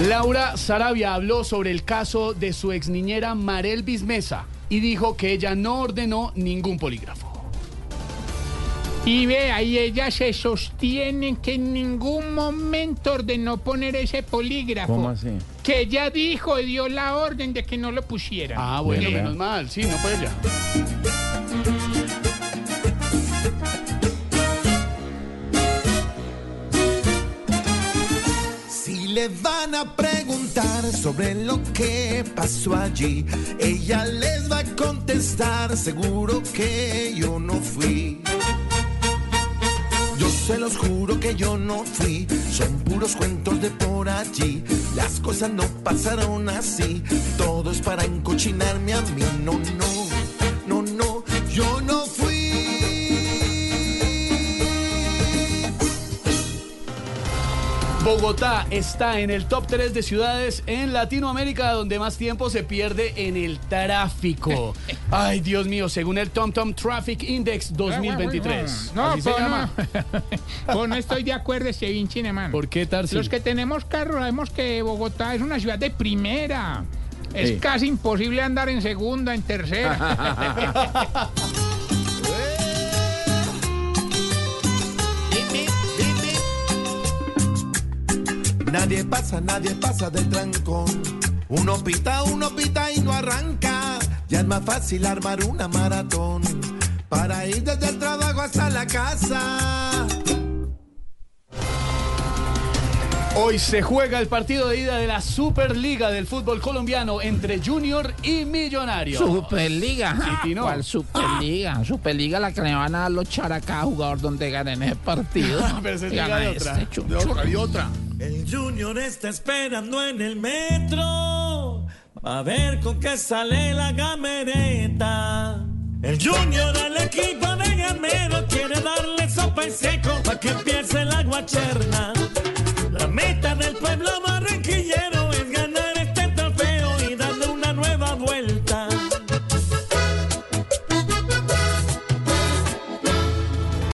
Laura Sarabia habló sobre el caso de su ex niñera Marel Bismesa y dijo que ella no ordenó ningún polígrafo. Y ve, ahí ella se sostiene que en ningún momento ordenó poner ese polígrafo. ¿Cómo así? Que ella dijo y dio la orden de que no lo pusieran. Ah, bueno, Bien. menos mal. Sí, no fue ella. Le van a preguntar sobre lo que pasó allí, ella les va a contestar, seguro que yo no fui. Yo se los juro que yo no fui, son puros cuentos de por allí. Las cosas no pasaron así, todo es para encochinarme a mí. No, Bogotá está en el top 3 de ciudades en Latinoamérica donde más tiempo se pierde en el tráfico. Ay, Dios mío, según el TomTom Traffic Index 2023. No, Así se pues llama. no. Pues no estoy de acuerdo, ese vinche, man. ¿Por qué, Tarsi? Los que tenemos carro sabemos que Bogotá es una ciudad de primera. Es casi imposible andar en segunda, en tercera. Nadie pasa, nadie pasa del trancón. Uno pita, uno pita y no arranca. Ya es más fácil armar una maratón para ir desde el trabajo hasta la casa. Hoy se juega el partido de ida de la Superliga del fútbol colombiano entre Junior y Millonario. Superliga. Sí, Tino. ¿Cuál Superliga? Superliga la que le van a dar los characá jugador donde ganen ese partido. Pero es Gana liga de otra. este chuncho. y otra. El Junior está esperando en el metro a ver con qué sale la gamereta. El Junior al equipo de Gamero quiere darle sopa y seco para que empiece la guacherna.